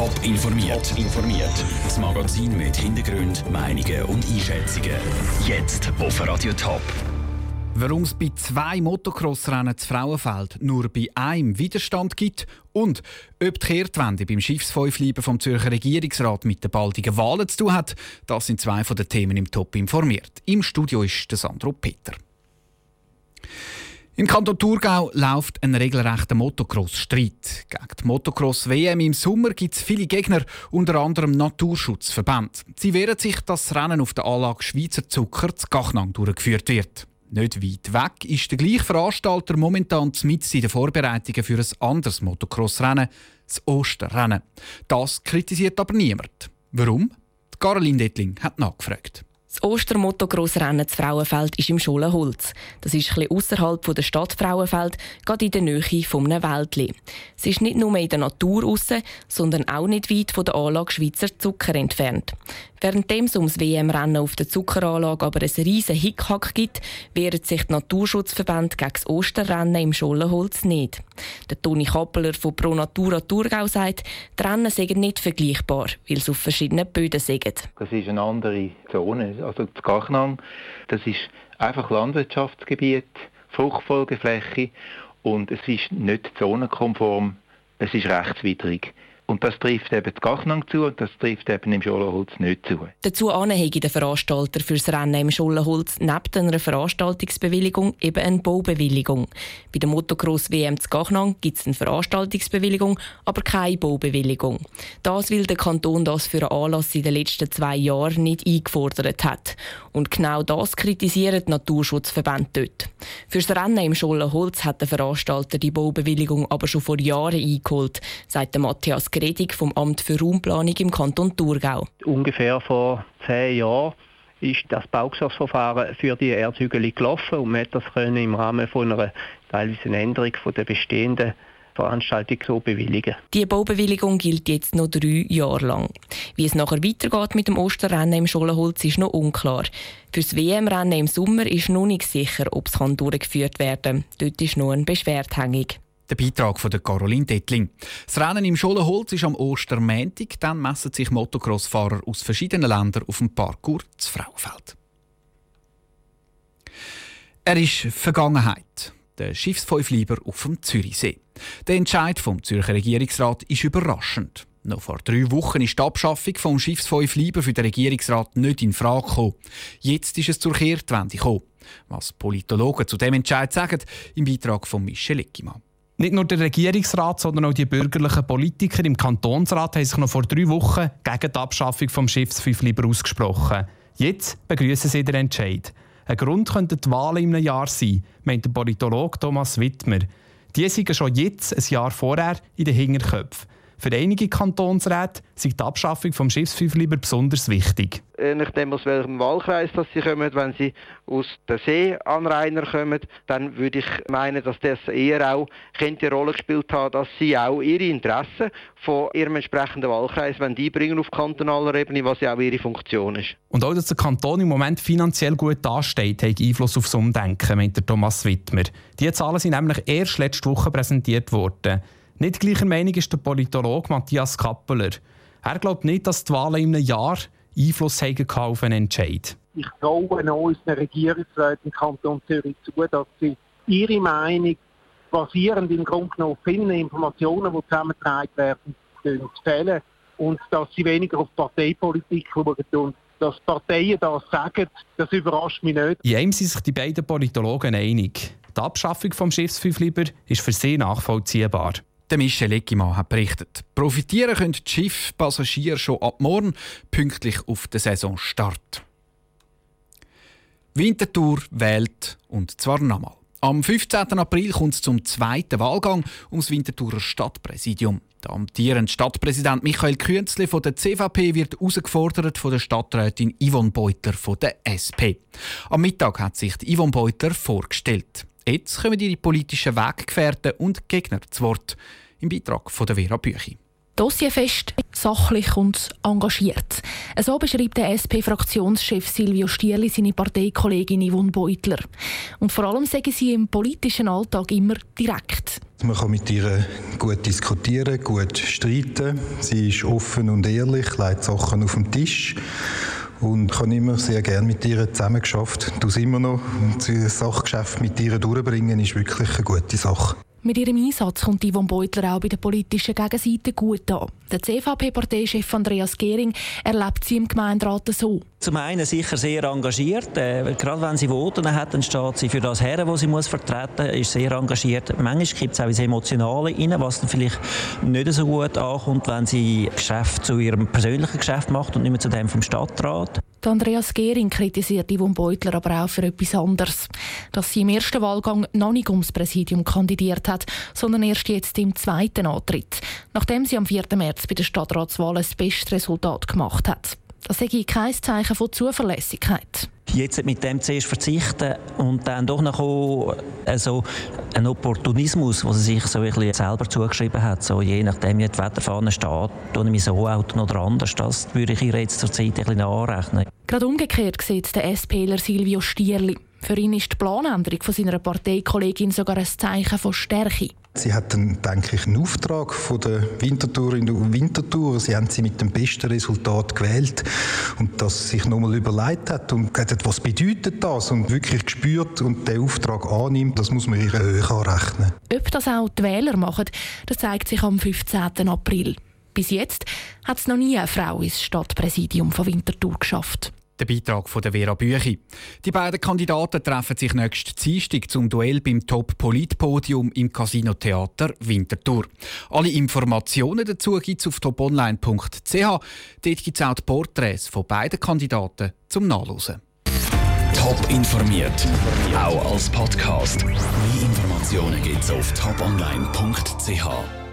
Top informiert. informiert. Das Magazin mit Hintergrund, Meinungen und Einschätzungen. Jetzt auf Radio Top. Warum es bei zwei Motocross-Rennen zu Frauenfeld nur bei einem Widerstand gibt und ob die Kehrtwende beim Schiffsfäuflieben vom Zürcher Regierungsrat mit den baldigen Wahlen zu tun hat, das sind zwei von den Themen im Top informiert. Im Studio ist der Sandro Peter. Im Kanton Thurgau läuft ein regelrechter Motocross-Streit. Gegen die Motocross-WM im Sommer gibt es viele Gegner, unter anderem Naturschutzverbände. Sie wehren sich, dass das Rennen auf der Anlage Schweizer Zucker zu Gachnang durchgeführt wird. Nicht weit weg ist der gleiche Veranstalter momentan mit in den Vorbereitungen für ein anderes Motocross-Rennen, das Osterrennen. Das kritisiert aber niemand. Warum? Caroline Dettling hat nachgefragt. Das Ostermotto-Grossrennen zu Frauenfeld ist im Schulenholz. Das ist etwas außerhalb der Stadt Frauenfeld, gerade in der Nähe von einem Wäldli. Es ist nicht nur in der Natur raus, sondern auch nicht weit von der Anlage Schweizer Zucker entfernt. Während es ums WM-Rennen auf der Zuckeranlage aber ein riesen Hickhack gibt, wehren sich die Naturschutzverbände gegen das Osterrennen im Schollenholz nicht. Der Toni Kappeler von Pro Natura Thurgau sagt, die Rennen sind nicht vergleichbar, weil sie auf verschiedenen Böden sind. Das ist eine andere Zone. Also das Gachnang, das ist einfach Landwirtschaftsgebiet, Fruchtfolgefläche und es ist nicht zonenkonform, es ist rechtswidrig. Und das trifft eben die Gachnang zu und das trifft eben im Schollenholz nicht zu. Dazu anhege der Veranstalter fürs Rennen im Schollenholz neben einer Veranstaltungsbewilligung eben eine Baubewilligung. Bei der Motocross WM zu Gachnang gibt es eine Veranstaltungsbewilligung, aber keine Baubewilligung. Das, weil der Kanton das für einen Anlass in den letzten zwei Jahren nicht eingefordert hat. Und genau das kritisieren die Naturschutzverbände dort. Fürs Rennen im Schollenholz hat der Veranstalter die Baubewilligung aber schon vor Jahren eingeholt, sagt Matthias Gredig vom Amt für Raumplanung im Kanton Thurgau. Ungefähr vor zehn Jahren ist das Baugeschäftsverfahren für die Erzhügel gelaufen und man hat das können im Rahmen von einer teilweise Änderung von der bestehenden Veranstaltung so bewilligen. Die Baubewilligung gilt jetzt noch drei Jahre lang. Wie es nachher weitergeht mit dem Osterrennen im Scholenholz ist noch unklar. Für das WM-Rennen im Sommer ist noch nicht sicher, ob es durchgeführt werden kann. Dort ist noch ein Beschwerde hängig. Der Beitrag von der Caroline Dettling. Das Rennen im Scholenholz ist am Ostermäntig. Dann messen sich Motocross-Fahrer aus verschiedenen Ländern auf dem Parkour zu Frauenfeld. Er ist Vergangenheit. Der Schiffsfäufliber auf dem Zürichsee. Der Entscheid vom Zürcher Regierungsrat ist überraschend. Noch vor drei Wochen ist die Abschaffung vom Schiffsfäufliber für den Regierungsrat nicht in Frage gekommen. Jetzt ist es zur Kehrtwende gekommen. Was Politologen zu dem Entscheid sagen, im Beitrag von Michel Eckimann. Nicht nur der Regierungsrat, sondern auch die bürgerlichen Politiker im Kantonsrat haben sich noch vor drei Wochen gegen die Abschaffung des Schiffsfünfliber ausgesprochen. Jetzt begrüßen sie den Entscheid. Ein Grund könnten die Wahlen in einem Jahr sein, meint der Politologe Thomas Wittmer. Die sind schon jetzt, ein Jahr vorher, in den Hinterköpfen. Für einige Kantonsräte ist die Abschaffung des Schiffsfünfliber besonders wichtig. Je nachdem, aus welchem Wahlkreis dass sie kommen, wenn sie aus der Seeanrainer kommen, dann würde ich meinen, dass das eher auch eine Rolle gespielt hat, dass sie auch ihre Interessen von ihrem entsprechenden Wahlkreis einbringen auf kantonaler Ebene, was ja auch ihre Funktion ist. Und auch, dass der Kanton im Moment finanziell gut dasteht, hat Einfluss auf das Umdenken, meint Thomas Wittmer. Diese Zahlen sind nämlich erst letzte Woche präsentiert worden. Nicht gleicher Meinung ist der Politologe Matthias Kappeler. Er glaubt nicht, dass die Wahlen in einem Jahr Einfluss haben auf einen Entscheid. Ich traue unseren Regierungsräten im Kanton Zürich zu, dass sie ihre Meinung basierend im Grunde genommen auf vielen Informationen, die zusammengetragen werden, fällen und dass sie weniger auf Parteipolitik schauen und dass Parteien das sagen, das überrascht mich nicht. In einem sind sich die beiden Politologen einig. Die Abschaffung des Schiffsfünfliber ist für sie nachvollziehbar. Der Michel Eckimann hat berichtet. Profitieren können die Schiffpassagiere schon ab morgen, pünktlich auf den Saisonstart. Winterthur wählt und zwar nochmal. Am 15. April kommt es zum zweiten Wahlgang ums Winterthurer Stadtpräsidium. Der amtierende Stadtpräsident Michael Künzli von der CVP wird herausgefordert von der Stadträtin Yvonne Beutler von der SP. Am Mittag hat sich Yvonne Beutler vorgestellt. Jetzt kommen ihre politischen Weggefährten und Gegner zu Wort. Im Beitrag von der Vera Büchi. Dossierfest, sachlich und engagiert. So beschreibt der SP-Fraktionschef Silvio Stierli seine Parteikollegin Yvonne Beutler. Und vor allem sagen sie im politischen Alltag immer direkt. Man kann mit ihr gut diskutieren, gut streiten. Sie ist offen und ehrlich, legt Sachen auf den Tisch und habe immer sehr gerne mit ihr zusammengeschafft. Du immer noch. Und das Sachgeschäft mit ihr durchbringen ist wirklich eine gute Sache. Mit ihrem Einsatz kommt Yvonne Beutler auch bei der politischen Gegenseite gut an. Der CVP-Parteichef Andreas Gehring erlebt sie im Gemeinderat so. Zum einen sicher sehr engagiert. Äh, gerade wenn sie Voten hat, dann steht sie für das her, was sie muss vertreten muss, ist sehr engagiert. Manchmal gibt es auch ins Emotionale rein, was dann vielleicht nicht so gut ankommt, wenn sie Geschäft zu ihrem persönlichen Geschäft macht und nicht mehr zu dem vom Stadtrat. Andreas Gehring kritisiert Yvonne Beutler aber auch für etwas anderes. Dass sie im ersten Wahlgang noch nicht ums Präsidium kandidiert hat, sondern erst jetzt im zweiten Antritt, nachdem sie am 4. März bei der Stadtratswahl ein bestes Resultat gemacht hat. Das sei kein Zeichen von Zuverlässigkeit. Jetzt mit dem zuerst verzichten und dann doch noch also ein Opportunismus, was sie sich so ein bisschen selber zugeschrieben hat, so je nachdem wie die Wetterfahne steht, tue ich mich so out oder anders, das würde ich ihr jetzt zur Zeit ein bisschen anrechnen. Gerade umgekehrt sieht der SPler Silvio Stierli. Für ihn ist die Planänderung von seiner Parteikollegin sogar ein Zeichen von Stärke. Sie hatten, denke ich, einen Auftrag von der Wintertour in der Wintertour. Sie haben sie mit dem besten Resultat gewählt und das sich nochmal überlegt hat und gesagt, was bedeutet das und wirklich gespürt und den Auftrag annimmt, das muss man ihr hoch anrechnen. Ob das auch die Wähler machen, das zeigt sich am 15. April. Bis jetzt hat es noch nie eine Frau ins Stadtpräsidium von Winterthur geschafft. Der Beitrag von der Vera Büchi. Die beiden Kandidaten treffen sich nächsten Dienstag zum Duell beim Top-Polit-Podium im Casino Theater Winterthur. Alle Informationen dazu gibt es auf toponline.ch. Dort gibt es auch die Porträts von beiden Kandidaten zum Nachlesen. Top informiert, auch als Podcast. Mehr Informationen gibt es auf toponline.ch.